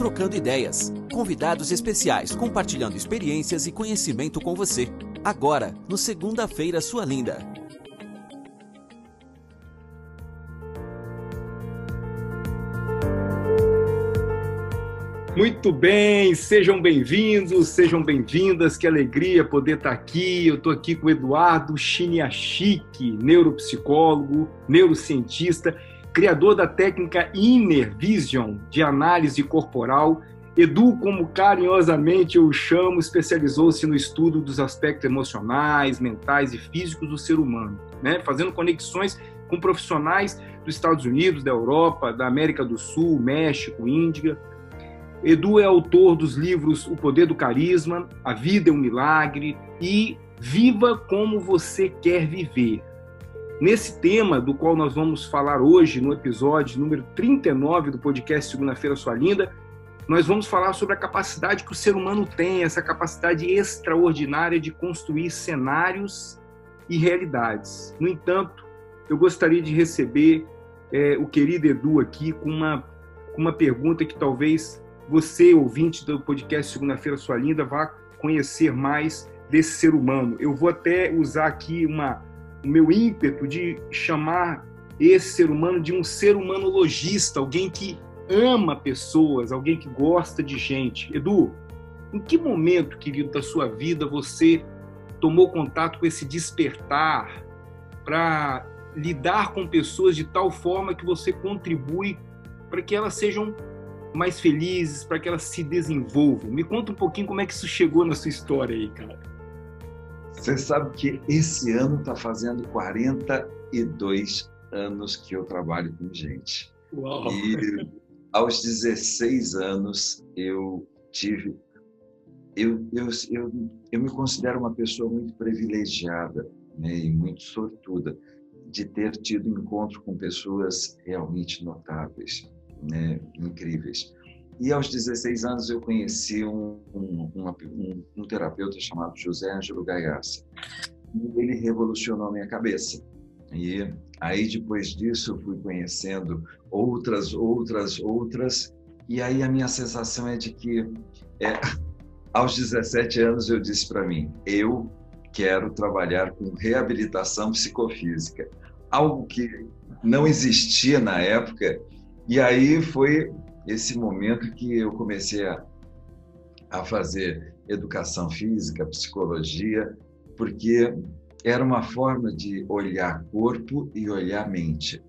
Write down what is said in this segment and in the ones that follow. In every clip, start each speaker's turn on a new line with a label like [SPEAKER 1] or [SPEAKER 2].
[SPEAKER 1] Trocando Ideias. Convidados especiais compartilhando experiências e conhecimento com você. Agora, no Segunda-feira Sua Linda.
[SPEAKER 2] Muito bem, sejam bem-vindos, sejam bem-vindas, que alegria poder estar aqui. Eu estou aqui com o Eduardo Chiniachik, neuropsicólogo, neurocientista, criador da técnica Inner Vision de análise corporal. Edu, como carinhosamente eu o chamo, especializou-se no estudo dos aspectos emocionais, mentais e físicos do ser humano, né? fazendo conexões com profissionais dos Estados Unidos, da Europa, da América do Sul, México, Índia Edu é autor dos livros O Poder do Carisma, A Vida é um Milagre e Viva como Você Quer Viver. Nesse tema, do qual nós vamos falar hoje, no episódio número 39 do podcast Segunda-feira Sua Linda, nós vamos falar sobre a capacidade que o ser humano tem, essa capacidade extraordinária de construir cenários e realidades. No entanto, eu gostaria de receber é, o querido Edu aqui com uma, com uma pergunta que talvez você, ouvinte do podcast Segunda-feira Sua Linda, vá conhecer mais desse ser humano. Eu vou até usar aqui uma, o meu ímpeto de chamar esse ser humano de um ser humano logista, alguém que ama pessoas, alguém que gosta de gente. Edu, em que momento, querido, da sua vida você tomou contato com esse despertar para lidar com pessoas de tal forma que você contribui para que elas sejam mais felizes, para que elas se desenvolvam. Me conta um pouquinho como é que isso chegou na sua história aí, cara.
[SPEAKER 3] Você sabe que esse ano está fazendo 42 anos que eu trabalho com gente.
[SPEAKER 2] Uau.
[SPEAKER 3] E aos 16 anos eu tive. Eu, eu, eu, eu me considero uma pessoa muito privilegiada né, e muito sortuda de ter tido encontro com pessoas realmente notáveis né, incríveis. E aos 16 anos eu conheci um, um, um, um terapeuta chamado José Ângelo Gaiarsa. E ele revolucionou a minha cabeça. E aí depois disso eu fui conhecendo outras, outras, outras. E aí a minha sensação é de que é, aos 17 anos eu disse para mim, eu quero trabalhar com reabilitação psicofísica. Algo que não existia na época e aí foi esse momento que eu comecei a, a fazer educação física, psicologia, porque era uma forma de olhar corpo e olhar mente.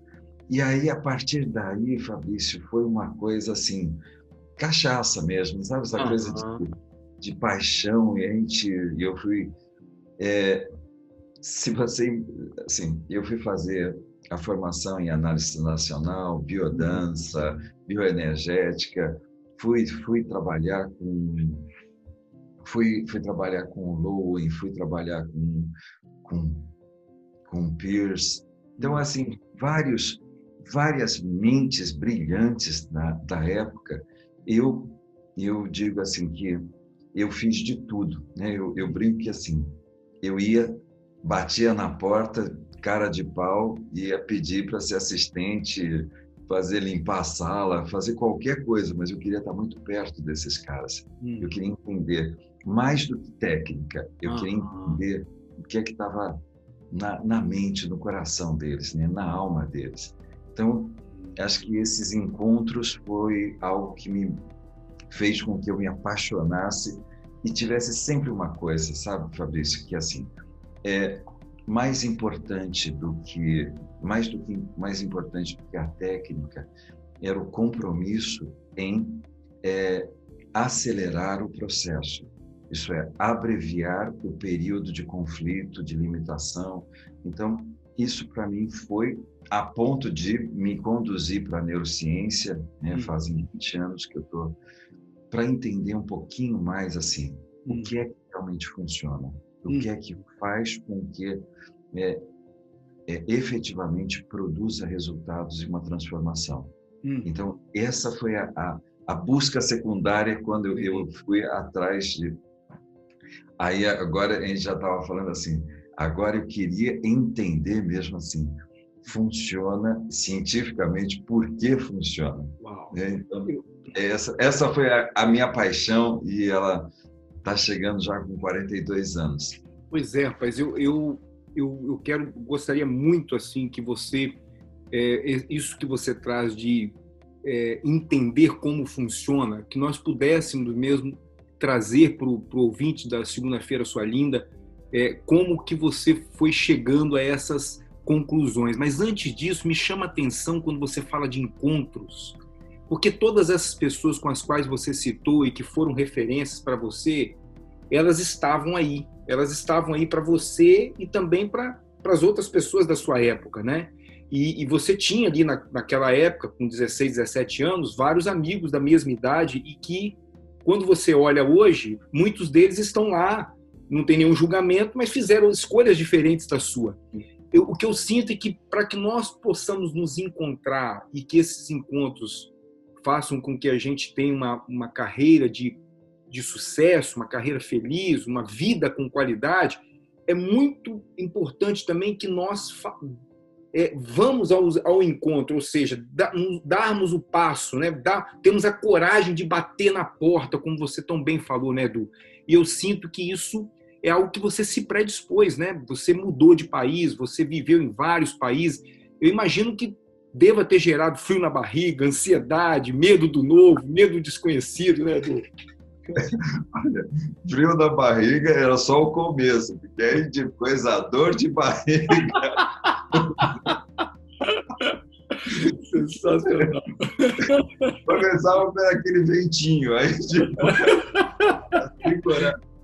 [SPEAKER 3] E aí, a partir daí, Fabrício, foi uma coisa assim, cachaça mesmo, sabe? Essa uhum. coisa de, de, paixão. E a gente, eu fui. É, se você. Assim, eu fui fazer a formação em análise nacional, biodança, bioenergética. Fui, fui trabalhar com fui, fui trabalhar com o Lowen, fui trabalhar com com, com Pierce. Então assim, vários várias mentes brilhantes da, da época. Eu eu digo assim que eu fiz de tudo, né? Eu, eu brinco que assim, eu ia batia na porta, cara de pau, ia pedir para ser assistente, fazer limpar a sala, fazer qualquer coisa, mas eu queria estar muito perto desses caras. Hum. Eu queria entender mais do que técnica, eu queria entender o que é que estava na, na, mente, no coração deles, né? na alma deles. Então, acho que esses encontros foi algo que me fez com que eu me apaixonasse e tivesse sempre uma coisa, sabe, Fabrício, que assim, é mais importante do que mais do que mais importante do que a técnica era o compromisso em é, acelerar o processo. Isso é abreviar o período de conflito, de limitação. Então, isso para mim foi a ponto de me conduzir para a neurociência, né? Hum. Fazem 20 anos que eu estou para entender um pouquinho mais assim, hum. o que é que realmente funciona o hum. que é que faz com que é, é, efetivamente produza resultados e uma transformação. Hum. Então, essa foi a, a, a, busca secundária quando eu, eu fui atrás de. Aí, agora, a gente já estava falando assim, agora eu queria entender mesmo assim, funciona cientificamente, por que funciona.
[SPEAKER 2] Uau. É, então,
[SPEAKER 3] Essa, essa foi a, a minha paixão e ela está chegando já com 42 anos.
[SPEAKER 2] Pois é, rapaz, eu, eu, eu, eu quero, gostaria muito assim que você, é, isso que você traz de é, entender como funciona, que nós pudéssemos mesmo trazer para o ouvinte da segunda-feira sua linda, é, como que você foi chegando a essas conclusões. Mas antes disso, me chama a atenção quando você fala de encontros, porque todas essas pessoas com as quais você citou e que foram referências para você, elas estavam aí, elas estavam aí para você e também para as outras pessoas da sua época, né? E, e você tinha ali na, naquela época, com 16, 17 anos, vários amigos da mesma idade e que, quando você olha hoje, muitos deles estão lá, não tem nenhum julgamento, mas fizeram escolhas diferentes da sua. Eu, o que eu sinto é que para que nós possamos nos encontrar e que esses encontros façam com que a gente tenha uma, uma carreira de, de sucesso, uma carreira feliz, uma vida com qualidade, é muito importante também que nós é, vamos ao, ao, encontro, ou seja, da, darmos o passo, né? Dar, temos a coragem de bater na porta, como você tão bem falou, né, Edu? E eu sinto que isso é algo que você se predispôs, né? Você mudou de país, você viveu em vários países. Eu imagino que deva ter gerado frio na barriga, ansiedade, medo do novo, medo do desconhecido, né, Edu?
[SPEAKER 3] Olha, frio na barriga era só o começo, porque aí depois a dor de barriga. Sensacional. Começava por aquele ventinho, aí depois.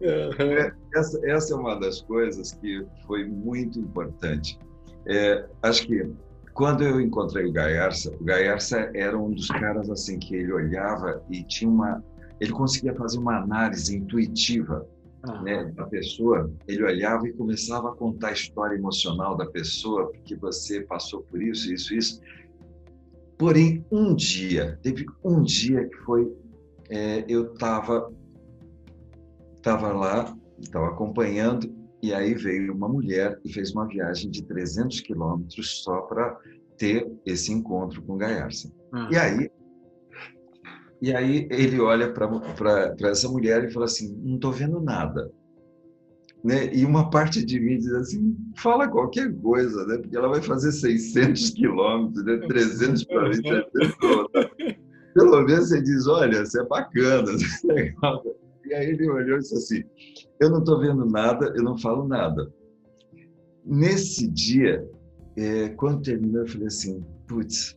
[SPEAKER 3] Uhum. Essa, essa é uma das coisas que foi muito importante. É, acho que quando eu encontrei o Gaiarsa, o Gaiarsa era um dos caras assim que ele olhava e tinha uma ele conseguia fazer uma análise intuitiva ah. né, da pessoa. Ele olhava e começava a contar a história emocional da pessoa, porque você passou por isso, isso, isso. Porém, um dia, teve um dia que foi, é, eu estava tava lá, estava acompanhando, e aí veio uma mulher e fez uma viagem de 300 quilômetros só para ter esse encontro com Gaiarsa. Ah. E aí e aí ele olha para essa mulher e fala assim: não estou vendo nada. Né? E uma parte de mim diz assim: fala qualquer coisa, né? porque ela vai fazer 600 quilômetros, né? 300 para mim, Pelo menos você diz: olha, você é bacana, é legal. E aí ele olhou e disse assim: eu não estou vendo nada, eu não falo nada. Nesse dia, é, quando terminou, eu falei assim: putz,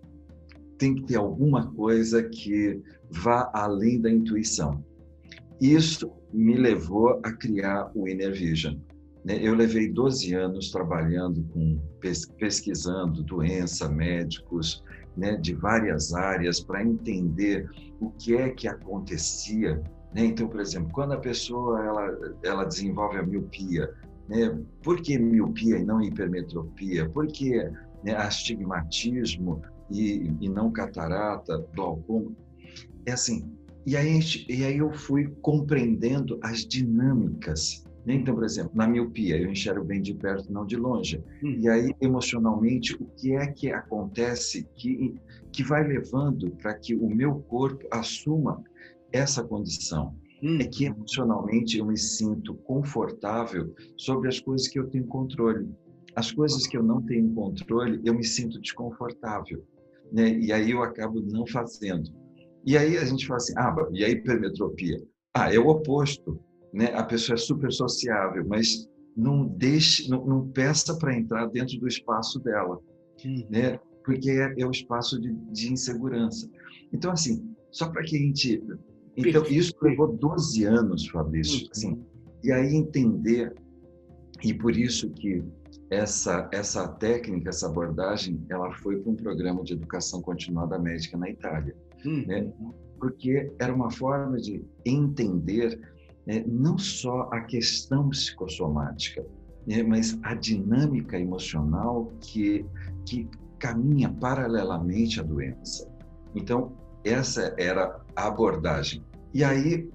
[SPEAKER 3] tem que ter alguma coisa que vá além da intuição. Isso me levou a criar o Inner Vision. Né? Eu levei 12 anos trabalhando com pesquisando doença, médicos, né, de várias áreas para entender o que é que acontecia. Né? Então, por exemplo, quando a pessoa ela, ela desenvolve a miopia, né? por que miopia e não hipermetropia? Por que né, astigmatismo e, e não catarata, glaucoma? É assim, e aí, e aí eu fui compreendendo as dinâmicas. Né? Então, por exemplo, na miopia, eu enxergo bem de perto, não de longe. Hum. E aí, emocionalmente, o que é que acontece que, que vai levando para que o meu corpo assuma essa condição? Hum. É que emocionalmente eu me sinto confortável sobre as coisas que eu tenho controle. As coisas que eu não tenho controle, eu me sinto desconfortável. Né? E aí eu acabo não fazendo. E aí a gente fala assim, ah, e a hipermetropia? Ah, é o oposto, né? A pessoa é super sociável, mas não deixe, não, não peça para entrar dentro do espaço dela, uhum. né? Porque é, é, o espaço de, de insegurança. Então, assim, só para que a gente... Então, isso levou 12 anos, Fabrício, uhum. assim, e aí entender, e por isso que essa, essa técnica, essa abordagem, ela foi para um programa de educação continuada médica na Itália uhum. né? porque era uma forma de entender né, não só a questão psicossomática, né, mas a dinâmica emocional que, que caminha paralelamente à doença. Então, essa era a abordagem. E aí,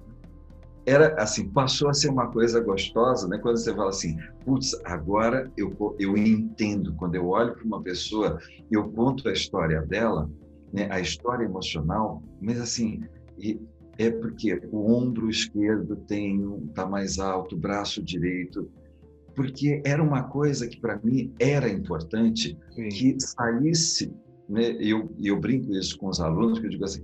[SPEAKER 3] era assim, passou a ser uma coisa gostosa, né? Quando você fala assim, putz, agora eu, eu entendo. Quando eu olho para uma pessoa, eu conto a história dela, né, a história emocional, mas assim, E é porque o ombro esquerdo tem está mais alto, o braço direito, porque era uma coisa que para mim era importante Sim. que saísse, né? Eu eu brinco isso com os alunos que eu digo assim,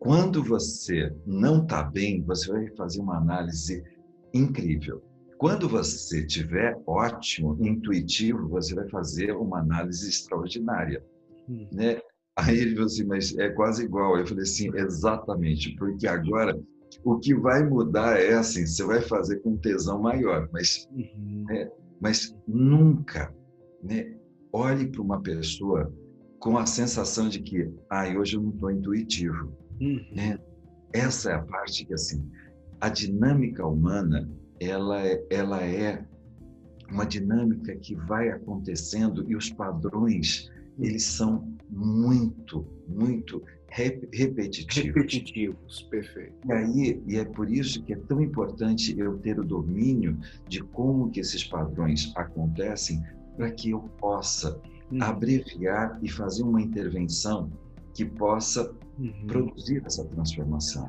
[SPEAKER 3] quando você não está bem, você vai fazer uma análise incrível. Quando você tiver ótimo, intuitivo, você vai fazer uma análise extraordinária, hum. né? Aí ele falou assim, mas é quase igual. Eu falei assim, exatamente, porque agora o que vai mudar é assim, você vai fazer com tesão maior, mas, uhum. né, mas nunca, né, olhe para uma pessoa com a sensação de que, ah, hoje eu não estou intuitivo. Uhum. Né? Essa é a parte que, assim, a dinâmica humana, ela é, ela é uma dinâmica que vai acontecendo e os padrões eles são muito, muito repetitivos.
[SPEAKER 2] Repetitivos, perfeito.
[SPEAKER 3] E aí, e é por isso que é tão importante eu ter o domínio de como que esses padrões acontecem para que eu possa uhum. abreviar e fazer uma intervenção que possa uhum. produzir essa transformação.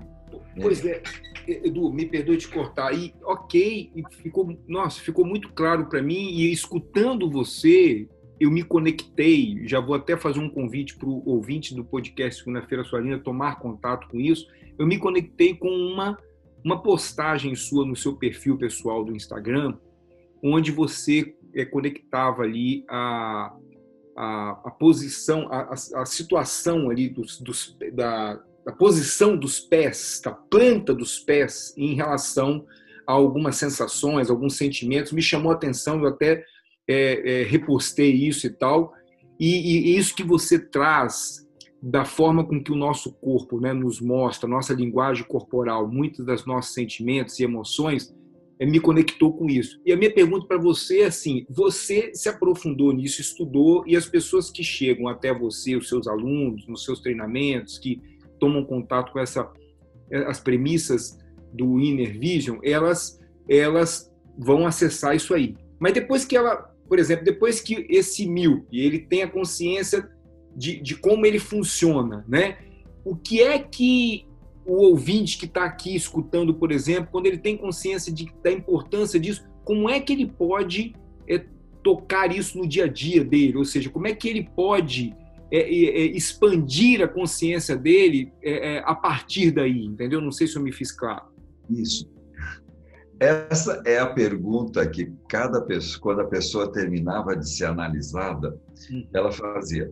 [SPEAKER 2] Pois é, Edu, me perdoe te cortar. E ok, ficou, nossa, ficou muito claro para mim e escutando você, eu me conectei, já vou até fazer um convite para o ouvinte do podcast Segunda-feira Sua Linda tomar contato com isso. Eu me conectei com uma, uma postagem sua no seu perfil pessoal do Instagram, onde você é, conectava ali a, a, a posição, a, a, situação ali dos, dos, da, da posição dos pés, da planta dos pés em relação a algumas sensações, alguns sentimentos. Me chamou a atenção, eu até é, é, repostei isso e tal. E, e, isso que você traz da forma com que o nosso corpo né, nos mostra, nossa linguagem corporal, muitos dos nossos sentimentos e emoções, me conectou com isso. E a minha pergunta para você é assim: você se aprofundou nisso, estudou, e as pessoas que chegam até você, os seus alunos, nos seus treinamentos, que tomam contato com essa, as premissas do Inner Vision, elas, elas vão acessar isso aí. Mas depois que ela por exemplo, depois que esse mil e ele tem a consciência de, de como ele funciona, né? O que é que o ouvinte que está aqui escutando, por exemplo, quando ele tem consciência de, da importância disso, como é que ele pode é, tocar isso no dia a dia dele? Ou seja, como é que ele pode é, é, é expandir a consciência dele é, é, a partir daí? Entendeu? Não sei se eu me fiz claro.
[SPEAKER 3] Isso. Essa é a pergunta que cada pessoa, quando a pessoa terminava de ser analisada, hum. ela fazia: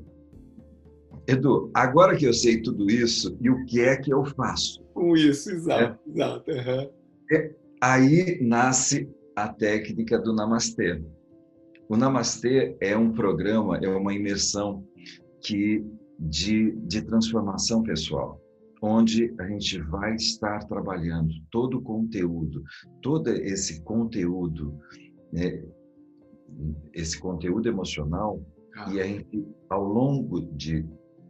[SPEAKER 3] Edu, agora que eu sei tudo isso, e o que é que eu faço?
[SPEAKER 2] Com isso, exato, é. exato. Uhum.
[SPEAKER 3] É, aí nasce a técnica do Namastê. O Namastê é um programa, é uma imersão que de, de transformação pessoal onde a gente vai estar trabalhando todo o conteúdo, todo esse conteúdo, né, esse conteúdo emocional, ah. e a gente, ao longo de,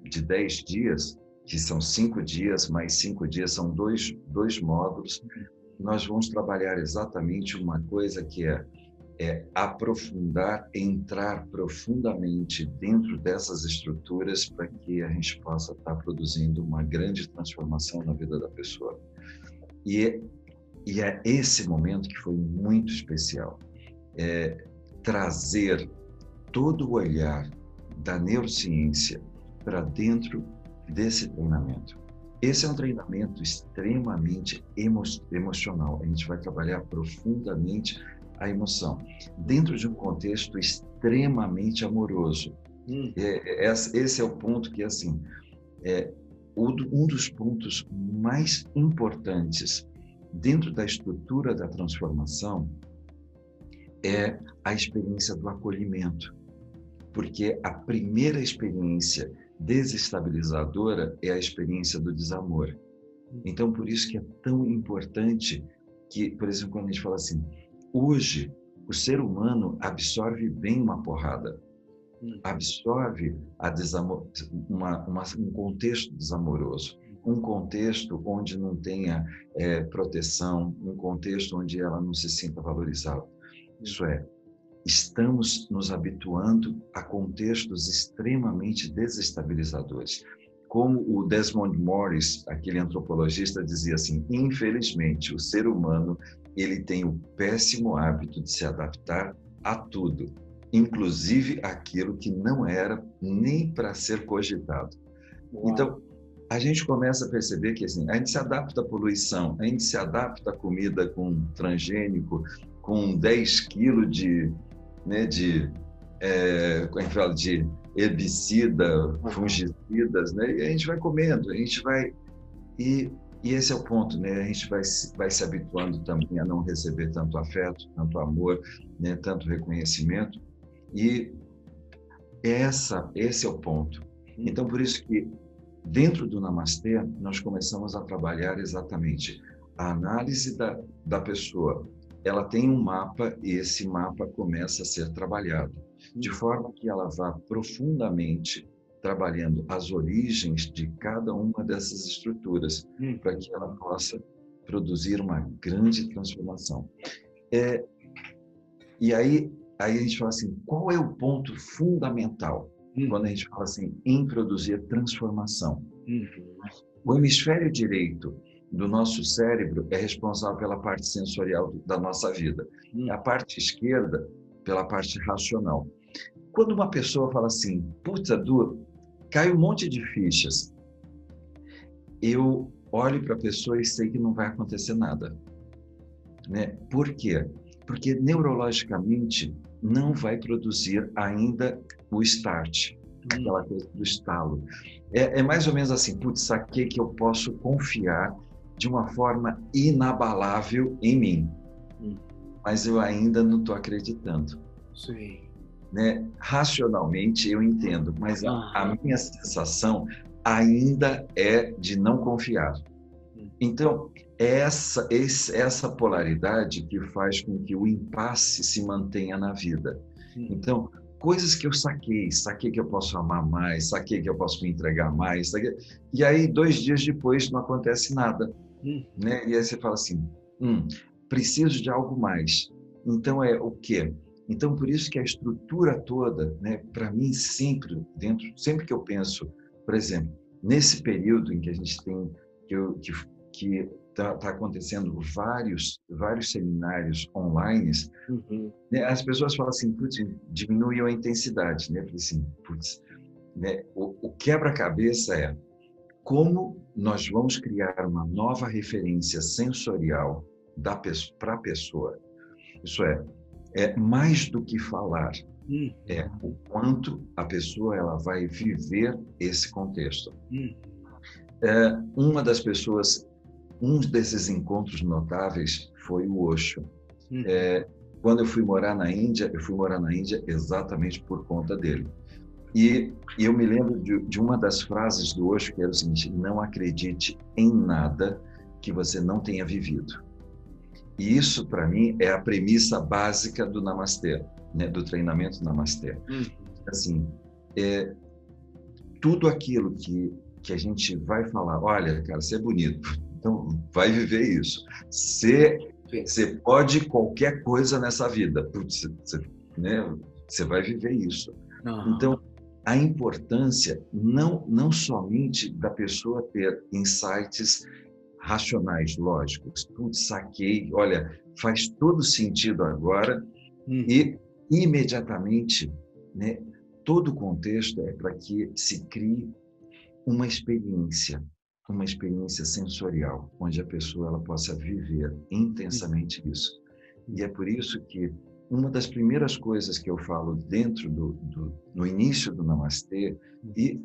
[SPEAKER 3] de dez dias, que são cinco dias, mais cinco dias, são dois, dois módulos, nós vamos trabalhar exatamente uma coisa que é é aprofundar, entrar profundamente dentro dessas estruturas para que a gente possa estar produzindo uma grande transformação na vida da pessoa. E é, e é esse momento que foi muito especial. É trazer todo o olhar da neurociência para dentro desse treinamento. Esse é um treinamento extremamente emo emocional. A gente vai trabalhar profundamente a emoção, dentro de um contexto extremamente amoroso. Hum. É, é, esse é o ponto que, assim, é, um dos pontos mais importantes dentro da estrutura da transformação é a experiência do acolhimento. Porque a primeira experiência desestabilizadora é a experiência do desamor. Então, por isso que é tão importante que, por exemplo, quando a gente fala assim, Hoje, o ser humano absorve bem uma porrada, hum. absorve uma, uma, um contexto desamoroso, um contexto onde não tenha é, proteção, um contexto onde ela não se sinta valorizada. Isso é, estamos nos habituando a contextos extremamente desestabilizadores. como o Desmond Morris, aquele antropologista, dizia assim: infelizmente, o ser humano ele tem o péssimo hábito de se adaptar a tudo, inclusive aquilo que não era nem para ser cogitado. Uau. Então, a gente começa a perceber que assim, a gente se adapta à poluição, a gente se adapta à comida com transgênico, com 10 quilos de, né, de, é, como é que fala, de herbicida, fungicidas, né? E a gente vai comendo, a gente vai e, e esse é o ponto, né? A gente vai vai se habituando também a não receber tanto afeto, tanto amor, né? Tanto reconhecimento e essa esse é o ponto. Então por isso que Dentro do Namastê, nós começamos a trabalhar exatamente a análise da, da pessoa. Ela tem um mapa e esse mapa começa a ser trabalhado, de forma que ela vá profundamente trabalhando as origens de cada uma dessas estruturas, hum. para que ela possa produzir uma grande transformação. É, e aí, aí a gente fala assim, qual é o ponto fundamental? Uhum. quando a gente fala assim em produzir transformação. Uhum. O hemisfério direito do nosso cérebro é responsável pela parte sensorial da nossa vida. Uhum. A parte esquerda pela parte racional. Quando uma pessoa fala assim, puta, Du, cai um monte de fichas, eu olho para a pessoa e sei que não vai acontecer nada. Né? Por quê? Porque neurologicamente não vai produzir ainda o start, hum. aquela coisa do estalo. É, é, mais ou menos assim, putz, saquei que eu posso confiar de uma forma inabalável em mim, hum. mas eu ainda não estou acreditando.
[SPEAKER 2] Sim.
[SPEAKER 3] Né? Racionalmente eu entendo, mas a, a minha sensação ainda é de não confiar. Hum. Então, essa, essa polaridade que faz com que o impasse se mantenha na vida. Então, coisas que eu saquei, saquei que eu posso amar mais, saquei que eu posso me entregar mais, saquei... e aí dois dias depois não acontece nada, hum. né? E aí você fala assim, hum, preciso de algo mais. Então é o quê? Então por isso que a estrutura toda, né? Para mim sempre dentro, sempre que eu penso, por exemplo, nesse período em que a gente tem que, eu, que, que está tá acontecendo vários vários seminários online, uhum. né, as pessoas falam assim, putz, diminuiu a intensidade, né? Eu falei assim, putz, né, o, o quebra-cabeça é como nós vamos criar uma nova referência sensorial da para a pessoa. Isso é, é mais do que falar, uhum. é o quanto a pessoa ela vai viver esse contexto. Uhum. É, uma das pessoas um desses encontros notáveis foi o Osho. Uhum. É, quando eu fui morar na Índia, eu fui morar na Índia exatamente por conta dele. E, eu me lembro de, de, uma das frases do Osho que era o seguinte: não acredite em nada que você não tenha vivido. E isso, para mim, é a premissa básica do Namastê, né, do treinamento Namastê. Uhum. Assim, é, tudo aquilo que, que a gente vai falar, olha, cara, você é bonito, então, vai viver isso. Você, você pode qualquer coisa nessa vida. Putz, você, né? você vai viver isso. Uhum. Então, a importância não, não somente da pessoa ter insights racionais, lógicos. Putz, saquei, olha, faz todo sentido agora uhum. e imediatamente, né, todo o contexto é para que se crie uma experiência uma experiência sensorial, onde a pessoa ela possa viver intensamente isso. E é por isso que uma das primeiras coisas que eu falo dentro do, do no início do Namastê e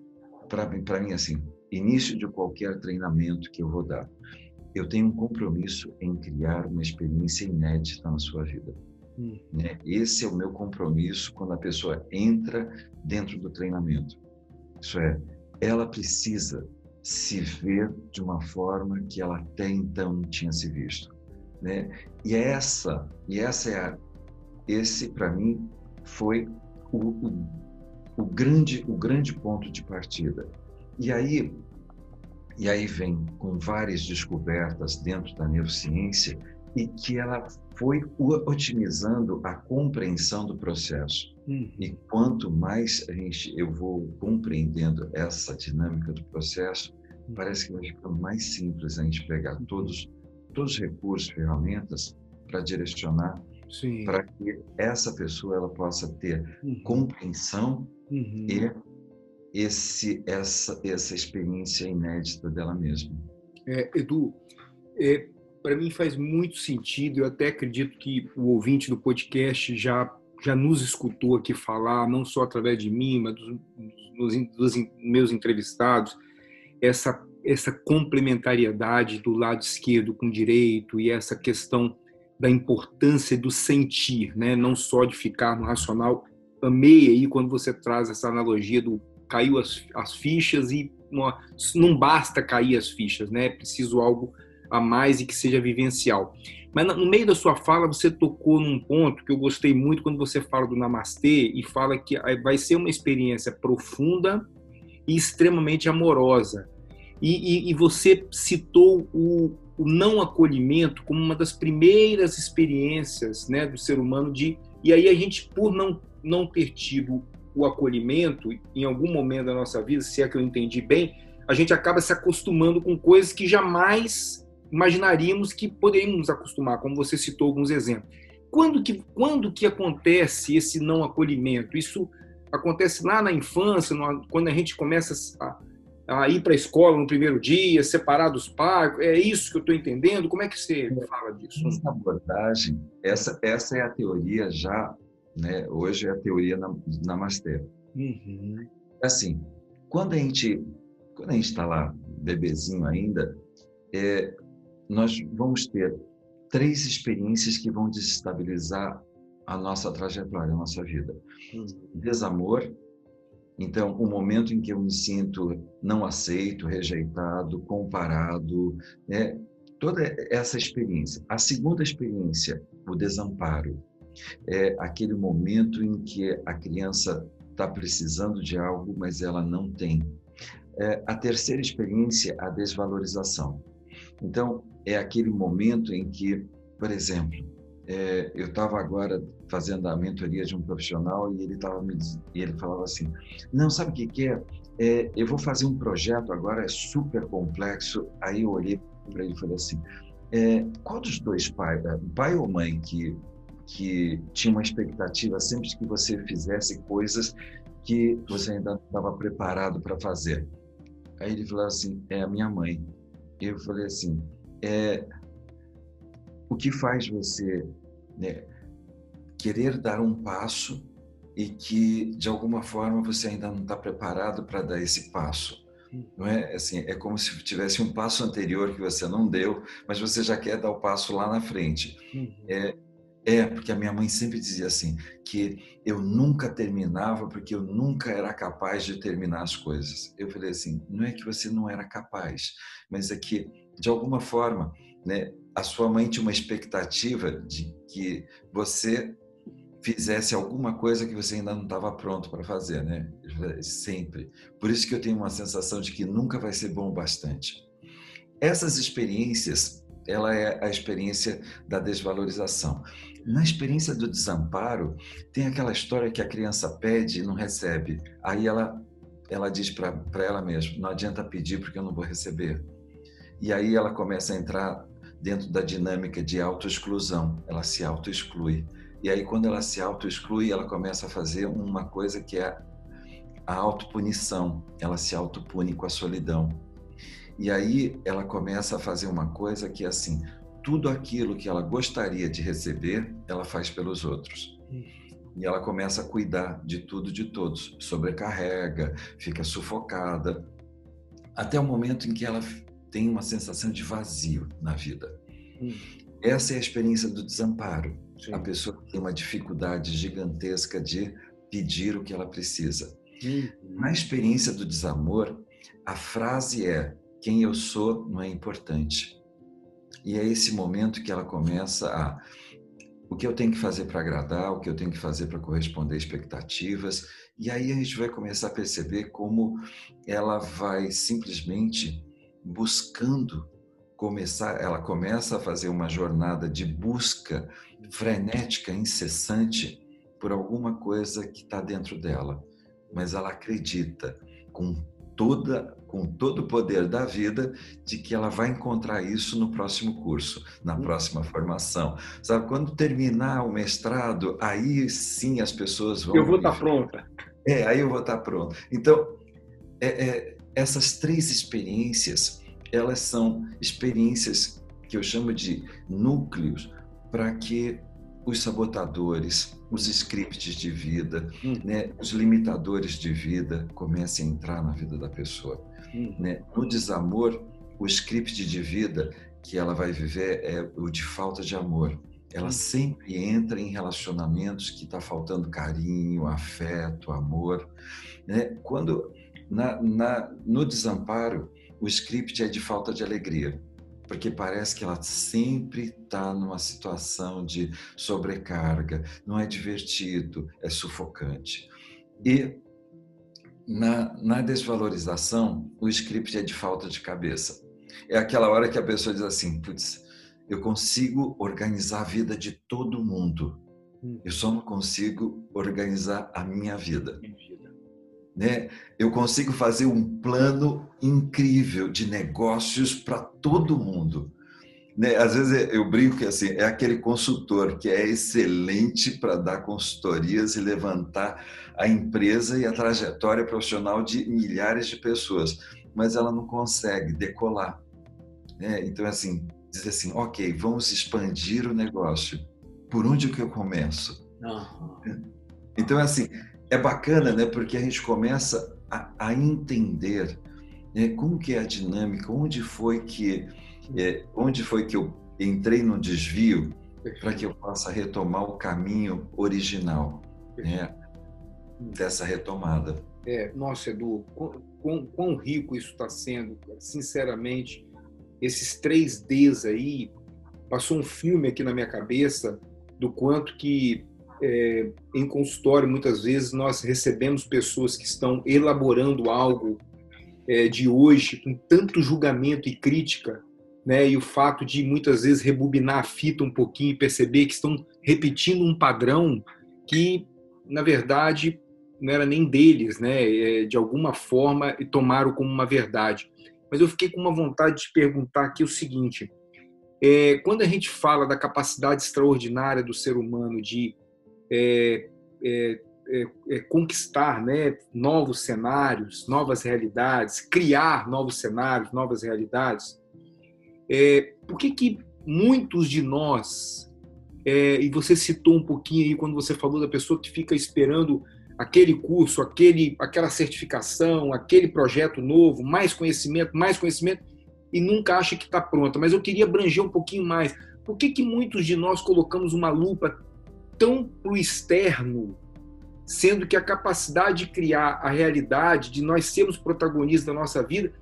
[SPEAKER 3] para mim assim, início de qualquer treinamento que eu vou dar, eu tenho um compromisso em criar uma experiência inédita na sua vida. Hum. Né? Esse é o meu compromisso quando a pessoa entra dentro do treinamento. Isso é, ela precisa se ver de uma forma que ela até então não tinha se visto, né? E essa, e essa é a, esse para mim foi o, o, o, grande, o grande ponto de partida. E aí, e aí vem com várias descobertas dentro da neurociência e que ela foi otimizando a compreensão do processo. Uhum. E quanto mais a gente, eu vou compreendendo essa dinâmica do processo, uhum. parece que vai ficando mais simples a gente pegar uhum. todos, todos os recursos, ferramentas para direcionar para que essa pessoa ela possa ter uhum. compreensão uhum. e esse, essa, essa experiência inédita dela mesma.
[SPEAKER 2] É, Edu, é, para mim faz muito sentido. Eu até acredito que o ouvinte do podcast já já nos escutou aqui falar, não só através de mim, mas dos, dos, dos meus entrevistados, essa essa complementariedade do lado esquerdo com o direito e essa questão da importância do sentir, né? Não só de ficar no racional. Amei aí quando você traz essa analogia do caiu as, as fichas e não, não basta cair as fichas, né? É preciso algo a mais e que seja vivencial. Mas no meio da sua fala, você tocou num ponto que eu gostei muito quando você fala do Namastê e fala que vai ser uma experiência profunda e extremamente amorosa. E, e, e você citou o, o, não acolhimento como uma das primeiras experiências né, do ser humano de. E aí a gente, por não, não ter tido o acolhimento em algum momento da nossa vida, se é que eu entendi bem, a gente acaba se acostumando com coisas que jamais imaginaríamos que poderíamos acostumar, como você citou alguns exemplos. Quando que, quando que acontece esse não acolhimento? Isso acontece lá na infância, quando a gente começa a, a ir para a escola no primeiro dia, separar dos pais. É isso que eu estou entendendo? Como é que você fala disso?
[SPEAKER 3] Essa abordagem, essa, essa é a teoria já, né? hoje é a teoria na, Namastê. Uhum. Assim, quando a gente quando a gente está lá bebezinho ainda, é, nós vamos ter três experiências que vão desestabilizar a nossa trajetória, a nossa vida. Hum. Desamor, então, o momento em que eu me sinto não aceito, rejeitado, comparado, né? toda essa experiência. A segunda experiência, o desamparo, é aquele momento em que a criança está precisando de algo, mas ela não tem. É, a terceira experiência, a desvalorização. Então, é aquele momento em que, por exemplo, é, eu estava agora fazendo a mentoria de um profissional e ele tava me e ele falava assim, não sabe o que, que é? é? Eu vou fazer um projeto agora é super complexo. Aí eu olhei para ele e falei assim, é, qual dos dois pais, é, pai ou mãe que que tinha uma expectativa sempre que você fizesse coisas que você ainda não estava preparado para fazer? Aí ele falou assim, é a minha mãe. Eu falei assim, é, o que faz você né, querer dar um passo e que de alguma forma você ainda não está preparado para dar esse passo. Não é assim, é como se tivesse um passo anterior que você não deu, mas você já quer dar o passo lá na frente. Uhum. É, é, porque a minha mãe sempre dizia assim, que eu nunca terminava porque eu nunca era capaz de terminar as coisas. Eu falei assim, não é que você não era capaz, mas é que de alguma forma, né, a sua mãe tinha uma expectativa de que você fizesse alguma coisa que você ainda não estava pronto para fazer, né? Sempre. Por isso que eu tenho uma sensação de que nunca vai ser bom o bastante. Essas experiências, ela é a experiência da desvalorização. Na experiência do desamparo, tem aquela história que a criança pede e não recebe. Aí ela ela diz para ela mesma: não adianta pedir porque eu não vou receber. E aí ela começa a entrar dentro da dinâmica de autoexclusão, ela se autoexclui. E aí quando ela se autoexclui, ela começa a fazer uma coisa que é a autopunição, ela se autopune com a solidão. E aí ela começa a fazer uma coisa que é assim, tudo aquilo que ela gostaria de receber, ela faz pelos outros. E ela começa a cuidar de tudo, de todos, sobrecarrega, fica sufocada, até o momento em que ela tem uma sensação de vazio na vida. Hum. Essa é a experiência do desamparo. Sim. A pessoa tem uma dificuldade gigantesca de pedir o que ela precisa. Hum. Na experiência do desamor, a frase é: quem eu sou não é importante. E é esse momento que ela começa a o que eu tenho que fazer para agradar, o que eu tenho que fazer para corresponder expectativas. E aí a gente vai começar a perceber como ela vai simplesmente buscando começar, ela começa a fazer uma jornada de busca frenética, incessante por alguma coisa que está dentro dela, mas ela acredita com toda com todo o poder da vida de que ela vai encontrar isso no próximo curso, na próxima formação. Sabe, quando terminar o mestrado, aí sim as pessoas vão.
[SPEAKER 2] Eu vou estar tá pronta.
[SPEAKER 3] É, aí eu vou estar tá pronto. Então, é, é, essas três experiências, elas são experiências que eu chamo de núcleos para que os sabotadores, os scripts de vida, hum. né, os limitadores de vida comecem a entrar na vida da pessoa. Hum. Né? No desamor, o script de vida que ela vai viver é o de falta de amor. Ela hum. sempre entra em relacionamentos que está faltando carinho, afeto, amor. Né? Quando na, na, no desamparo, o script é de falta de alegria porque parece que ela sempre está numa situação de sobrecarga, não é divertido, é sufocante. E na, na desvalorização, o script é de falta de cabeça. É aquela hora que a pessoa diz assim: putz, eu consigo organizar a vida de todo mundo, hum. eu só não consigo organizar a minha vida né? Eu consigo fazer um plano incrível de negócios para todo mundo. Né? Às vezes eu brinco que assim, é aquele consultor que é excelente para dar consultorias e levantar a empresa e a trajetória profissional de milhares de pessoas, mas ela não consegue decolar. Né? Então, assim, dizer assim, ok, vamos expandir o negócio. Por onde que eu começo? Uhum. Então, assim, é bacana, né? Porque a gente começa a, a entender né, como que é a dinâmica, onde foi que é, onde foi que eu entrei no desvio para que eu possa retomar o caminho original né, dessa retomada.
[SPEAKER 2] É, nossa, Edu, quão, quão rico isso está sendo, sinceramente. Esses três Ds aí, passou um filme aqui na minha cabeça do quanto que é, em consultório, muitas vezes, nós recebemos pessoas que estão elaborando algo é, de hoje com tanto julgamento e crítica, né? e o fato de muitas vezes rebobinar a fita um pouquinho e perceber que estão repetindo um padrão que, na verdade, não era nem deles, né? É, de alguma forma, tomaram como uma verdade. Mas eu fiquei com uma vontade de perguntar aqui o seguinte: é, quando a gente fala da capacidade extraordinária do ser humano de é, é, é, é, conquistar né, novos cenários, novas realidades, criar novos cenários, novas realidades. É, por que, que muitos de nós, é, e você citou um pouquinho aí quando você falou da pessoa que fica esperando aquele curso, aquele, aquela certificação, aquele projeto novo, mais conhecimento, mais conhecimento, e nunca acha que está pronta. Mas eu queria abranger um pouquinho mais. Por que, que muitos de nós colocamos uma lupa tão para o externo, sendo que a capacidade de criar a realidade, de nós sermos protagonistas da nossa vida,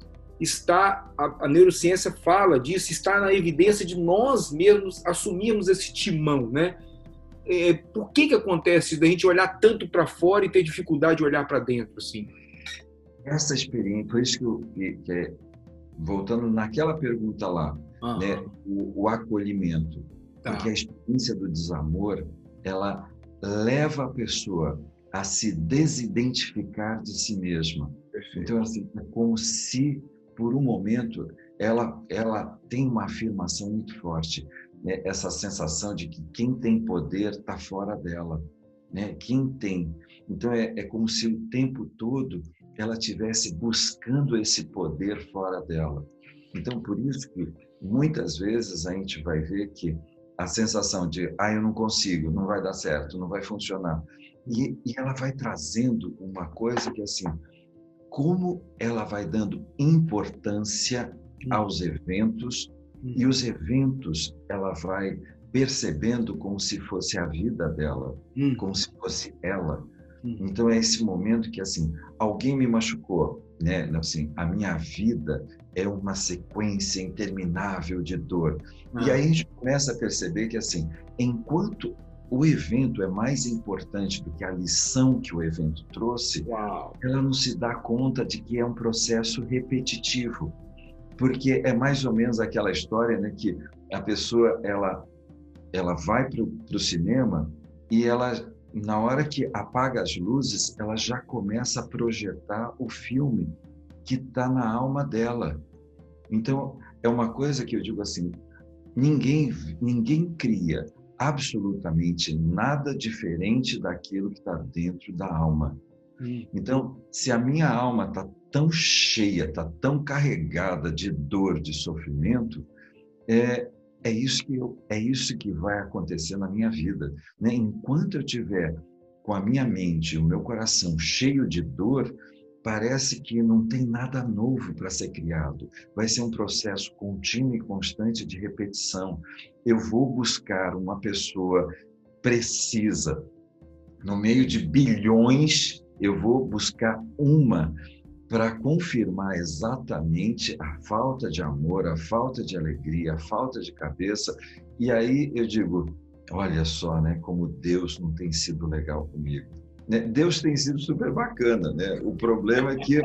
[SPEAKER 2] está, a, a neurociência fala disso, está na evidência de nós mesmos assumirmos esse timão, né? É, por que que acontece da gente olhar tanto para fora e ter dificuldade de olhar para dentro, assim?
[SPEAKER 3] Essa experiência, por isso que, eu, que, que é, voltando naquela pergunta lá, né, o, o acolhimento, tá. porque a experiência do desamor, ela leva a pessoa a se desidentificar de si mesma. Perfeito. Então, assim, é como se, por um momento, ela, ela tem uma afirmação muito forte, né? essa sensação de que quem tem poder está fora dela. Né? Quem tem. Então, é, é como se o tempo todo ela estivesse buscando esse poder fora dela. Então, por isso que muitas vezes a gente vai ver que a sensação de, ah, eu não consigo, não vai dar certo, não vai funcionar. E, e ela vai trazendo uma coisa que, assim, como ela vai dando importância aos eventos, e os eventos ela vai percebendo como se fosse a vida dela, hum. como se fosse ela. Hum. Então é esse momento que assim, alguém me machucou, né? Assim, a minha vida é uma sequência interminável de dor. Ah. E aí a gente começa a perceber que, assim, enquanto o evento é mais importante do que a lição que o evento trouxe, Uau. ela não se dá conta de que é um processo repetitivo. porque é mais ou menos aquela história, né, que a pessoa ela ela vai para o cinema e ela na hora que apaga as luzes, ela já começa a projetar o filme que está na alma dela. Então, é uma coisa que eu digo assim: ninguém, ninguém cria absolutamente nada diferente daquilo que está dentro da alma. Hum. Então, se a minha alma está tão cheia, está tão carregada de dor, de sofrimento, é, é isso que eu, é isso que vai acontecer na minha vida. Né? Enquanto eu tiver com a minha mente, o meu coração cheio de dor, parece que não tem nada novo para ser criado. Vai ser um processo contínuo e constante de repetição. Eu vou buscar uma pessoa precisa. No meio de bilhões, eu vou buscar uma para confirmar exatamente a falta de amor, a falta de alegria, a falta de cabeça. E aí eu digo, olha só, né, como Deus não tem sido legal comigo. Né? Deus tem sido super bacana, né? O problema é que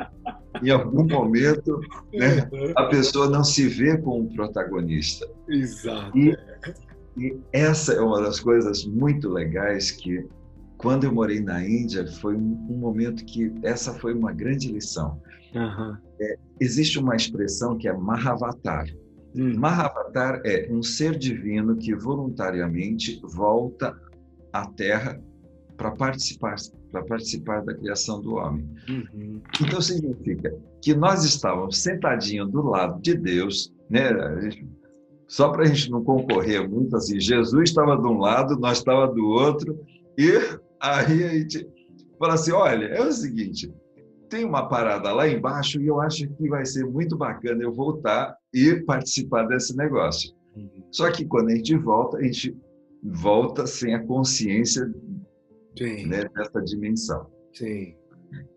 [SPEAKER 3] em algum momento né, a pessoa não se vê como protagonista.
[SPEAKER 2] Exato.
[SPEAKER 3] E, e, essa é uma das coisas muito legais que quando eu morei na Índia foi um, um momento que essa foi uma grande lição. Uhum. É, existe uma expressão que é Mahavatar. Hum. Mahavatar é um ser divino que voluntariamente volta à Terra para participar para participar da criação do homem. Uhum. Então significa que nós estávamos sentadinhos do lado de Deus, né? Gente, só para a gente não concorrer muito assim, Jesus estava de um lado, nós estava do outro, e aí a gente fala assim, olha, é o seguinte, tem uma parada lá embaixo e eu acho que vai ser muito bacana eu voltar e participar desse negócio. Uhum. Só que quando a gente volta, a gente volta sem a consciência né, dessa dimensão.
[SPEAKER 2] Sim.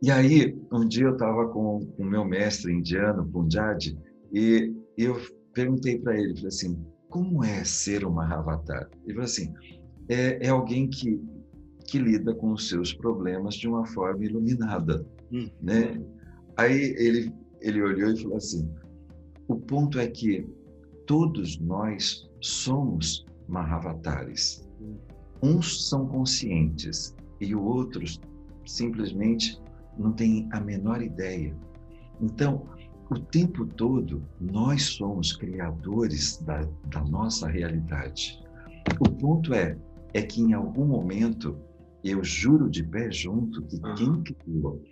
[SPEAKER 3] E aí, um dia eu estava com o meu mestre indiano, Punjab, e eu perguntei para ele, falei assim, como é ser uma avatar? Ele falou assim, é, é alguém que, que lida com os seus problemas de uma forma iluminada, hum. né? Aí ele, ele olhou e falou assim, o ponto é que todos nós somos Mahavatares. Hum. Uns são conscientes e outros simplesmente não têm a menor ideia. Então, o tempo todo, nós somos criadores da, da nossa realidade. O ponto é, é que em algum momento, eu juro de pé junto que uhum. quem criou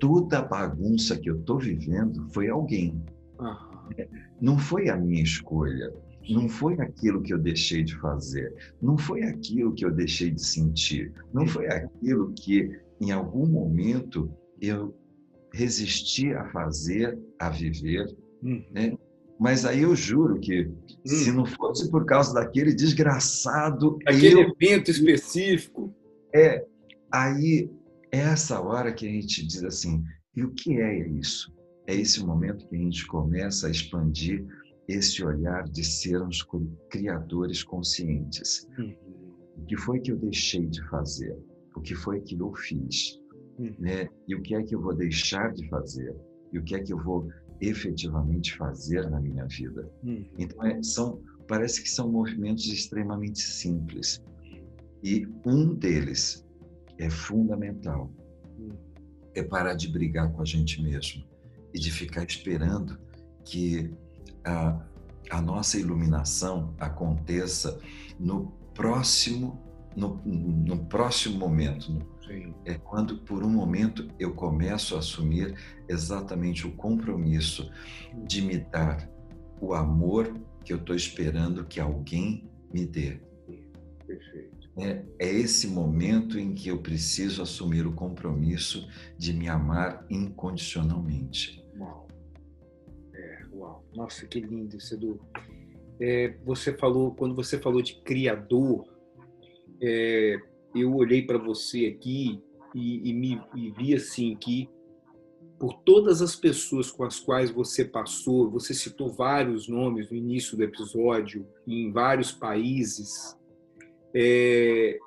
[SPEAKER 3] toda a bagunça que eu estou vivendo foi alguém. Uhum. Não foi a minha escolha. Não foi aquilo que eu deixei de fazer, não foi aquilo que eu deixei de sentir, não foi aquilo que em algum momento eu resisti a fazer, a viver, hum. né? Mas aí eu juro que hum. se não fosse por causa daquele desgraçado,
[SPEAKER 2] aquele eu... evento específico,
[SPEAKER 3] é aí é essa hora que a gente diz assim, e o que é isso? É esse momento que a gente começa a expandir esse olhar de sermos criadores conscientes. Uhum. O que foi que eu deixei de fazer? O que foi que eu fiz? Uhum. Né? E o que é que eu vou deixar de fazer? E o que é que eu vou efetivamente fazer na minha vida? Uhum. Então, é, são, parece que são movimentos extremamente simples. E um deles é fundamental. Uhum. É parar de brigar com a gente mesmo e de ficar esperando que a, a nossa iluminação aconteça no próximo no, no próximo momento. É quando, por um momento, eu começo a assumir exatamente o compromisso de me dar o amor que eu estou esperando que alguém me dê. Perfeito. É, é esse momento em que eu preciso assumir o compromisso de me amar incondicionalmente.
[SPEAKER 2] Uau. Nossa, que lindo, Cedu. É, você falou, quando você falou de criador, é, eu olhei para você aqui e, e me e vi assim que por todas as pessoas com as quais você passou, você citou vários nomes no início do episódio, em vários países, é,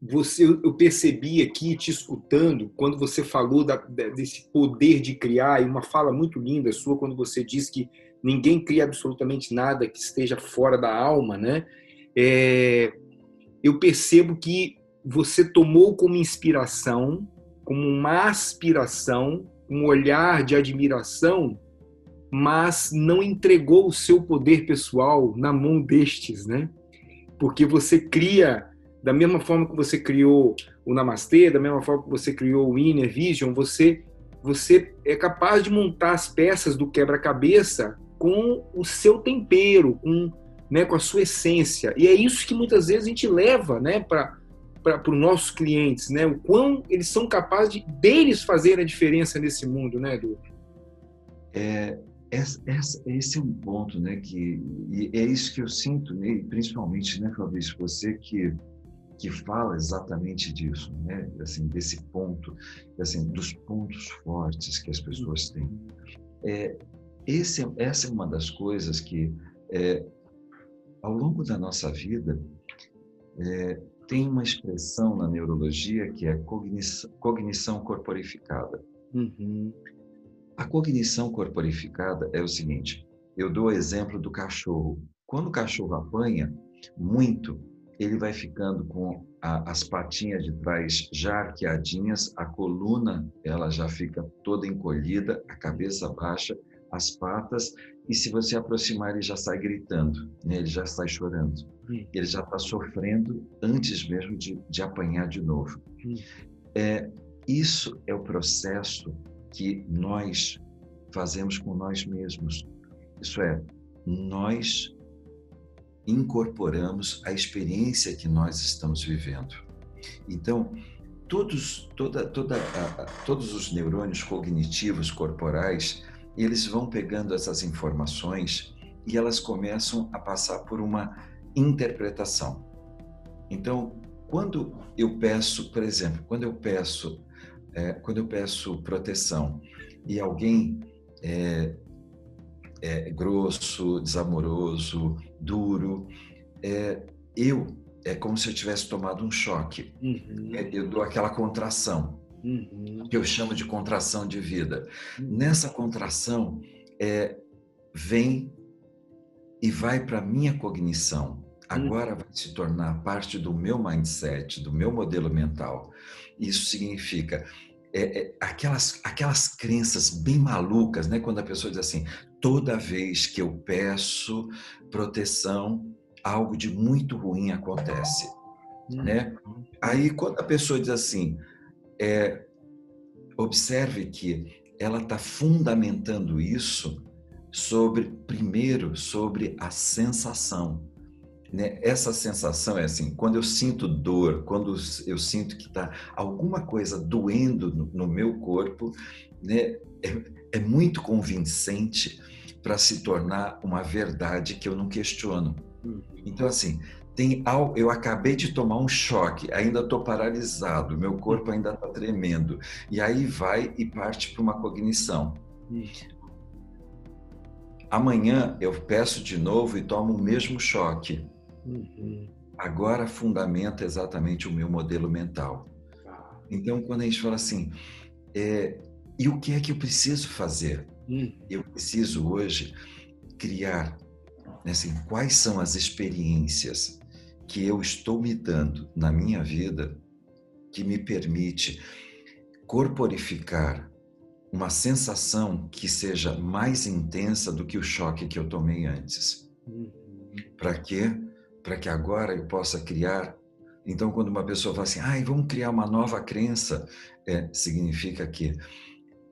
[SPEAKER 2] você, eu percebi aqui te escutando quando você falou da, desse poder de criar e uma fala muito linda sua quando você diz que ninguém cria absolutamente nada que esteja fora da alma, né? É, eu percebo que você tomou como inspiração, como uma aspiração, um olhar de admiração, mas não entregou o seu poder pessoal na mão destes, né? Porque você cria da mesma forma que você criou o Namastê, da mesma forma que você criou o Inner Vision, você você é capaz de montar as peças do quebra-cabeça com o seu tempero, com, né, com a sua essência. E é isso que muitas vezes a gente leva né, para os nossos clientes, né? O quão eles são capazes de deles fazerem a diferença nesse mundo, né, Edu?
[SPEAKER 3] É, essa, essa, esse é um ponto, né, que e é isso que eu sinto, né, principalmente, né, Fabrício, você que que fala exatamente disso, né? Assim, desse ponto, assim, dos pontos fortes que as pessoas têm. É, esse, essa é uma das coisas que, é, ao longo da nossa vida, é, tem uma expressão na neurologia que é cognição, cognição corporificada. Uhum. A cognição corporificada é o seguinte: eu dou o exemplo do cachorro. Quando o cachorro apanha muito, ele vai ficando com a, as patinhas de trás já arqueadinhas, a coluna ela já fica toda encolhida, a cabeça baixa, as patas, e se você aproximar ele já sai gritando, né? ele já sai chorando, hum. ele já está sofrendo antes mesmo de, de apanhar de novo. Hum. É, isso é o processo que nós fazemos com nós mesmos. Isso é, nós incorporamos a experiência que nós estamos vivendo. Então, todos, toda, toda, todos os neurônios cognitivos corporais, eles vão pegando essas informações e elas começam a passar por uma interpretação. Então, quando eu peço, por exemplo, quando eu peço, é, quando eu peço proteção e alguém é, é, grosso, desamoroso, duro. É, eu, é como se eu tivesse tomado um choque. Uhum. É, eu dou aquela contração, uhum. que eu chamo de contração de vida. Uhum. Nessa contração, é, vem e vai para a minha cognição. Uhum. Agora vai se tornar parte do meu mindset, do meu modelo mental. Isso significa é, é, aquelas, aquelas crenças bem malucas, né? Quando a pessoa diz assim, toda vez que eu peço proteção, algo de muito ruim acontece, uhum. né? Aí quando a pessoa diz assim, é, observe que ela está fundamentando isso sobre, primeiro, sobre a sensação né? Essa sensação é assim, quando eu sinto dor, quando eu sinto que está alguma coisa doendo no, no meu corpo, né? É, é muito convincente para se tornar uma verdade que eu não questiono. Uhum. Então, assim, tem eu acabei de tomar um choque, ainda estou paralisado, meu corpo ainda está tremendo. E aí vai e parte para uma cognição. Amanhã eu peço de novo e tomo o mesmo choque. Uhum. Agora fundamenta exatamente o meu modelo mental. Ah. Então, quando a gente fala assim, é, e o que é que eu preciso fazer? Uhum. Eu preciso hoje criar, né, assim, quais são as experiências que eu estou me dando na minha vida que me permite corporificar uma sensação que seja mais intensa do que o choque que eu tomei antes. Uhum. Para quê? Para que agora eu possa criar. Então, quando uma pessoa fala assim, ai, vamos criar uma nova crença, é, significa que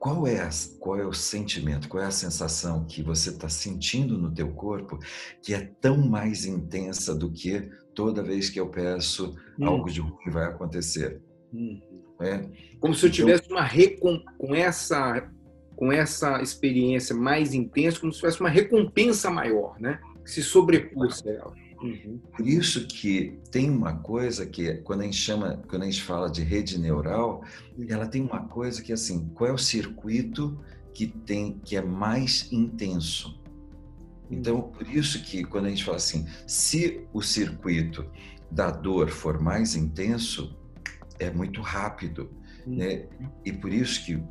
[SPEAKER 3] qual é, qual é o sentimento, qual é a sensação que você está sentindo no teu corpo que é tão mais intensa do que toda vez que eu peço hum. algo de ruim vai acontecer. Hum.
[SPEAKER 2] É? Como se eu então tivesse uma recom com essa com essa experiência mais intensa, como se tivesse uma recompensa maior, né? Que se sobrepôs a ela.
[SPEAKER 3] Uhum. Por isso que tem uma coisa que quando a gente chama, quando a gente fala de rede neural, ela tem uma coisa que assim, qual é o circuito que tem que é mais intenso? Então, por isso que quando a gente fala assim, se o circuito da dor for mais intenso, é muito rápido, uhum. né? E por isso que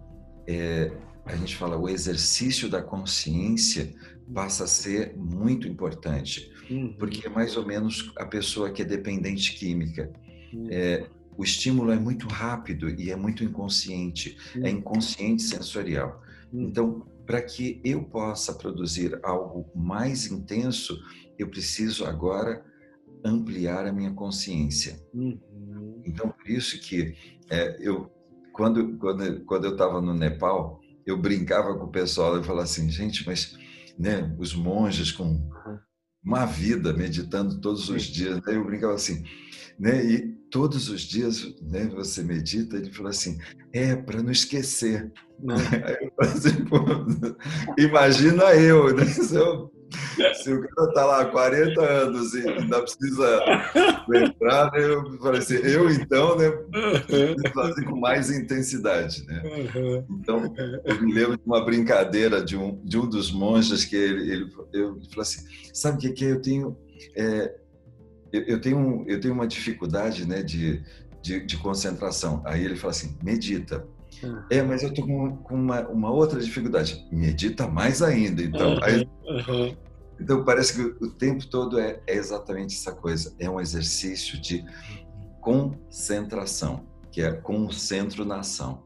[SPEAKER 3] é, a gente fala o exercício da consciência passa a ser muito importante, uhum. porque é mais ou menos a pessoa que é dependente química. Uhum. É, o estímulo é muito rápido e é muito inconsciente, é inconsciente sensorial. Então, para que eu possa produzir algo mais intenso, eu preciso agora ampliar a minha consciência. Uhum. Então, por isso que é, eu, quando, quando, quando eu estava no Nepal, eu brincava com o pessoal e falava assim, gente, mas né, os monges com uma vida meditando todos os dias, né? eu brincava assim, né, e todos os dias né, você medita, ele falou assim, é para não esquecer. Né? Eu assim, imagina eu, né? Se, eu, se o cara está lá há 40 anos e ainda precisa lembrar, né? eu falei assim, eu então, né, fazer com mais intensidade, né? Então, eu me lembro de uma brincadeira de um, de um dos monges que ele, ele, eu, ele falou assim, sabe o que, que é? Eu tenho... É, eu, eu, tenho, eu tenho uma dificuldade né, de, de, de concentração. Aí ele fala assim, medita. Uhum. É, mas eu tô com, com uma, uma, outra dificuldade. Medita mais ainda. Então, uhum. aí, uhum. então parece que o tempo todo é, é, exatamente essa coisa. É um exercício de concentração, que é concentro na ação.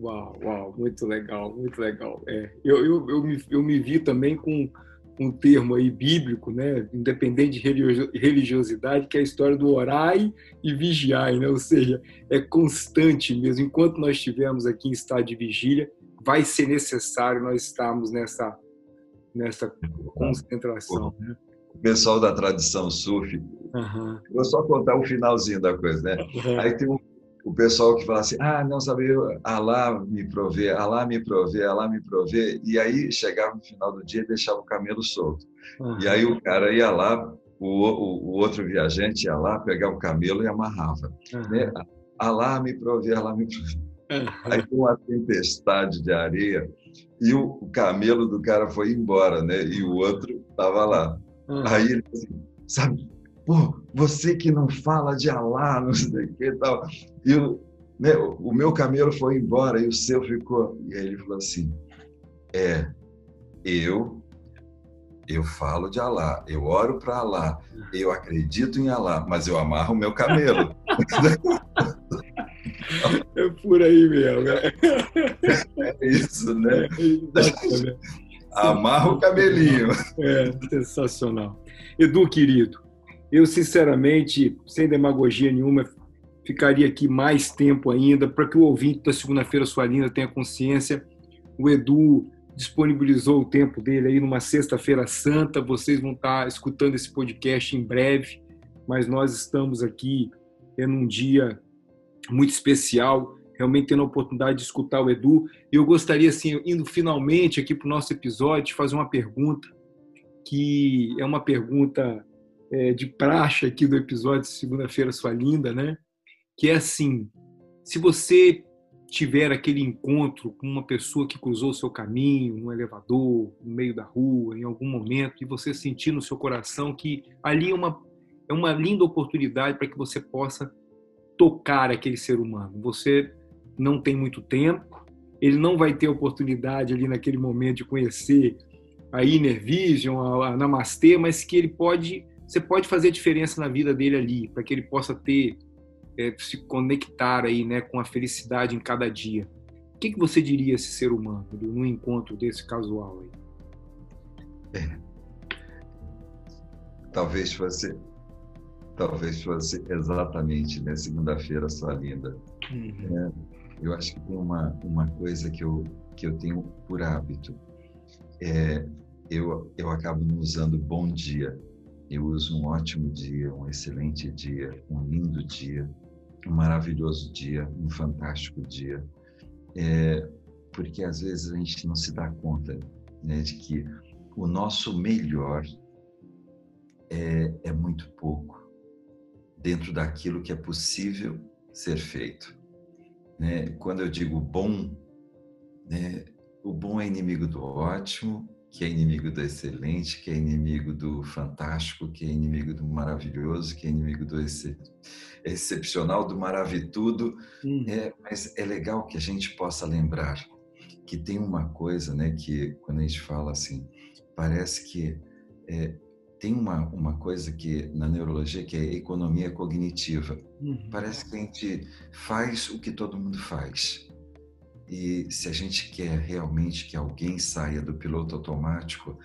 [SPEAKER 2] Uau, uau, muito legal, muito legal. É, eu, eu, eu, me, eu me vi também com um termo aí bíblico, né, independente de religiosidade, que é a história do orai e vigiai, né? Ou seja, é constante mesmo. Enquanto nós estivermos aqui em estado de vigília, vai ser necessário nós estarmos nessa nessa concentração.
[SPEAKER 3] Né? O pessoal da tradição sufi, uhum. vou só contar o finalzinho da coisa, né? Uhum. Aí tem um o pessoal que fala assim, ah, não sabia, Alá me provê, Alá me provê, Alá me provê, e aí chegava no final do dia e deixava o camelo solto. Uhum. E aí o cara ia lá, o, o, o, outro viajante ia lá pegar o camelo e amarrava. Uhum. Né? Alá me provê, Alá me provê. Uhum. Aí com uma tempestade de areia e o, o, camelo do cara foi embora, né? E o outro estava lá. Aí ele assim, sabe, pô, você que não fala de Alá, não sei o que tal. E o, né, o meu camelo foi embora e o seu ficou. E aí ele falou assim: é, eu eu falo de Alá, eu oro para Alá, eu acredito em Alá, mas eu amarro o meu camelo.
[SPEAKER 2] é por aí mesmo. Né?
[SPEAKER 3] É isso, né? É, Amarra o camelinho.
[SPEAKER 2] É, sensacional. Edu, querido, eu sinceramente, sem demagogia nenhuma, ficaria aqui mais tempo ainda para que o ouvinte da segunda-feira sua linda tenha consciência. O Edu disponibilizou o tempo dele aí numa sexta-feira santa. Vocês vão estar escutando esse podcast em breve, mas nós estamos aqui em um dia muito especial, realmente tendo a oportunidade de escutar o Edu. E eu gostaria, assim, indo finalmente aqui para o nosso episódio, de fazer uma pergunta que é uma pergunta é, de praxe aqui do episódio Segunda-feira Sua Linda, né? que é assim: se você tiver aquele encontro com uma pessoa que cruzou o seu caminho, no elevador, no meio da rua, em algum momento, e você sentir no seu coração que ali é uma, é uma linda oportunidade para que você possa tocar aquele ser humano. Você não tem muito tempo, ele não vai ter oportunidade ali naquele momento de conhecer a Inner Vision, a Namastê, mas que ele pode, você pode fazer a diferença na vida dele ali, para que ele possa ter é, se conectar aí, né, com a felicidade em cada dia. O que, que você diria a esse ser humano num encontro desse casual aí?
[SPEAKER 3] É. Talvez fosse, talvez fosse exatamente, né, segunda-feira sua linda. Uhum. É, eu acho que tem uma uma coisa que eu que eu tenho por hábito. É, eu eu acabo usando bom dia. Eu uso um ótimo dia, um excelente dia, um lindo dia um maravilhoso dia, um fantástico dia, é, porque às vezes a gente não se dá conta né, de que o nosso melhor é, é muito pouco dentro daquilo que é possível ser feito. Né? Quando eu digo bom, né, o bom é inimigo do ótimo que é inimigo do excelente, que é inimigo do fantástico, que é inimigo do maravilhoso, que é inimigo do ex excepcional, do maravitudo. Hum. É, mas é legal que a gente possa lembrar que tem uma coisa, né, que quando a gente fala assim, parece que é, tem uma, uma coisa que na neurologia que é economia cognitiva. Uhum. Parece que a gente faz o que todo mundo faz. E se a gente quer realmente que alguém saia do piloto automático,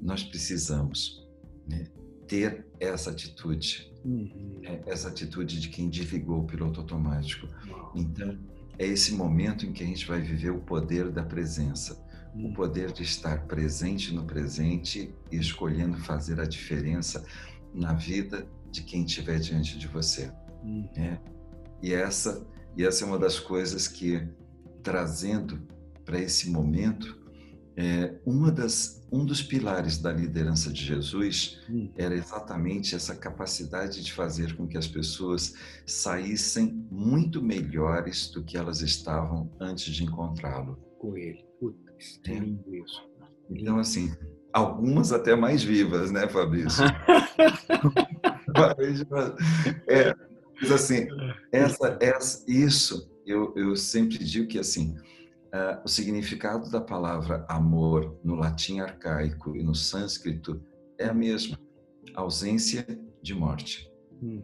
[SPEAKER 3] nós precisamos né, ter essa atitude, uhum. né, essa atitude de quem desligou o piloto automático. Uhum. Então, é esse momento em que a gente vai viver o poder da presença, uhum. o poder de estar presente no presente e escolhendo fazer a diferença na vida de quem estiver diante de você. Né? E essa e essa é uma das coisas que trazendo para esse momento, é, uma das, um dos pilares da liderança de Jesus hum. era exatamente essa capacidade de fazer com que as pessoas saíssem muito melhores do que elas estavam antes de encontrá-lo.
[SPEAKER 2] Com ele. Putz, é. lindo isso.
[SPEAKER 3] Então, assim, algumas até mais vivas, né, Fabrício? é, mas assim, essa, essa, isso eu, eu sempre digo que assim uh, o significado da palavra amor no latim arcaico e no sânscrito é a mesma, ausência de morte. Hum.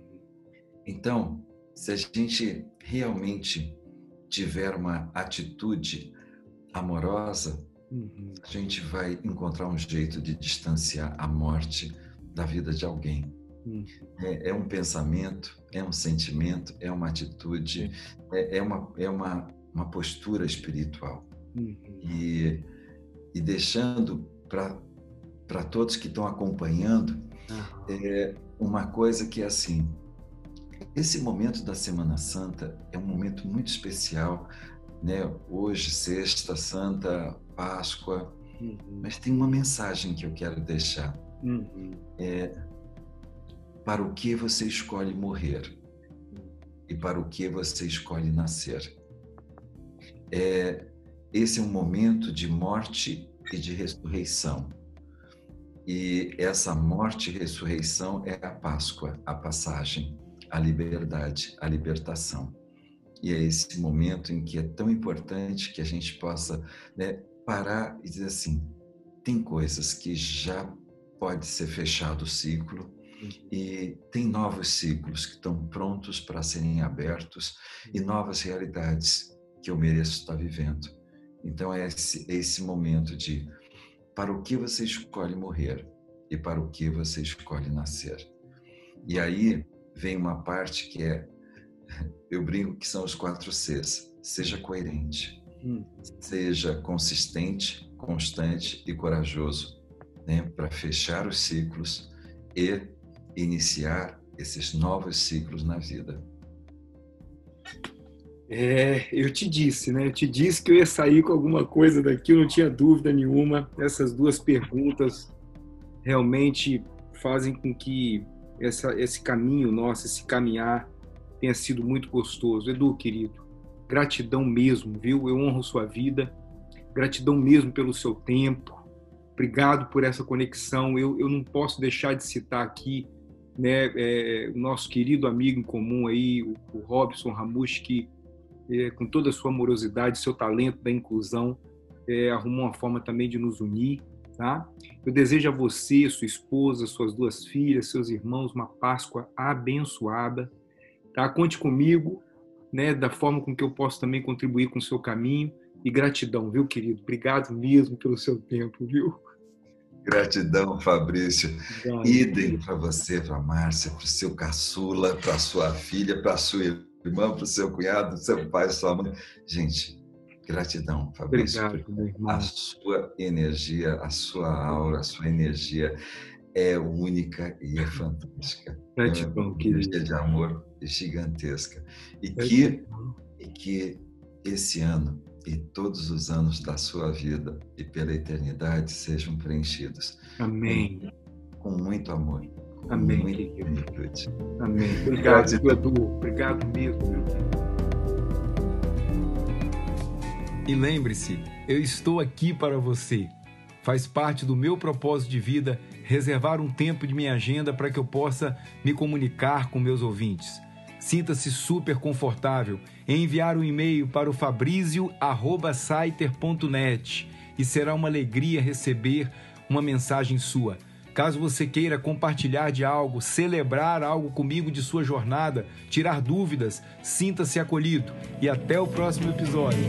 [SPEAKER 3] Então, se a gente realmente tiver uma atitude amorosa, uhum. a gente vai encontrar um jeito de distanciar a morte da vida de alguém. Hum. É, é, um pensamento, é um sentimento, é uma atitude, é, é uma, é uma, uma postura espiritual. Uhum. E, e deixando para todos que estão acompanhando uhum. é, uma coisa que é assim: esse momento da Semana Santa é um momento muito especial. Né? Hoje, Sexta Santa, Páscoa, uhum. mas tem uma mensagem que eu quero deixar. Uhum. É, para o que você escolhe morrer e para o que você escolhe nascer. É, esse é um momento de morte e de ressurreição. E essa morte e ressurreição é a Páscoa, a passagem, a liberdade, a libertação. E é esse momento em que é tão importante que a gente possa né, parar e dizer assim: tem coisas que já pode ser fechado o ciclo, e tem novos ciclos que estão prontos para serem abertos e novas realidades que eu mereço estar vivendo. Então é esse, é esse momento de para o que você escolhe morrer e para o que você escolhe nascer. E aí vem uma parte que é, eu brinco que são os quatro Cs. Seja coerente, hum. seja consistente, constante e corajoso, né, para fechar os ciclos e iniciar esses novos ciclos na vida.
[SPEAKER 2] É, eu te disse, né? Eu te disse que eu ia sair com alguma coisa daqui, eu não tinha dúvida nenhuma. Essas duas perguntas realmente fazem com que essa, esse caminho nosso, esse caminhar, tenha sido muito gostoso. Edu, querido, gratidão mesmo, viu? Eu honro sua vida, gratidão mesmo pelo seu tempo. Obrigado por essa conexão. Eu, eu não posso deixar de citar aqui né, é, o nosso querido amigo em comum aí, o, o Robson Ramush, que é, com toda a sua amorosidade, seu talento da inclusão, é, arrumou uma forma também de nos unir, tá? Eu desejo a você, sua esposa, suas duas filhas, seus irmãos, uma Páscoa abençoada, tá? Conte comigo, né, da forma com que eu posso também contribuir com o seu caminho e gratidão, viu, querido? Obrigado mesmo pelo seu tempo, viu?
[SPEAKER 3] Gratidão, Fabrício. Idem para você, para Márcia, para o seu caçula, para sua filha, para sua irmã, para o seu cunhado, seu pai, sua mãe. Gente, gratidão, Fabrício. Obrigado, a sua energia, a sua aura, a sua energia é única e é fantástica.
[SPEAKER 2] Gratidão, é uma energia
[SPEAKER 3] de amor gigantesca. E que, e que esse ano e todos os anos da sua vida e pela eternidade sejam preenchidos.
[SPEAKER 2] Amém.
[SPEAKER 3] Com, com muito amor.
[SPEAKER 2] Com Amém. Muita plenitude. Amém. Obrigado, Edu. Obrigado mesmo.
[SPEAKER 4] E lembre-se, eu estou aqui para você
[SPEAKER 2] Faz parte do meu propósito de vida reservar um tempo de minha agenda para que eu possa me comunicar com meus ouvintes. Sinta-se super confortável em enviar um e-mail para o fabrizio@saiter.net e será uma alegria receber uma mensagem sua. Caso você queira compartilhar de algo, celebrar algo comigo de sua jornada, tirar dúvidas, sinta-se acolhido e até o próximo episódio.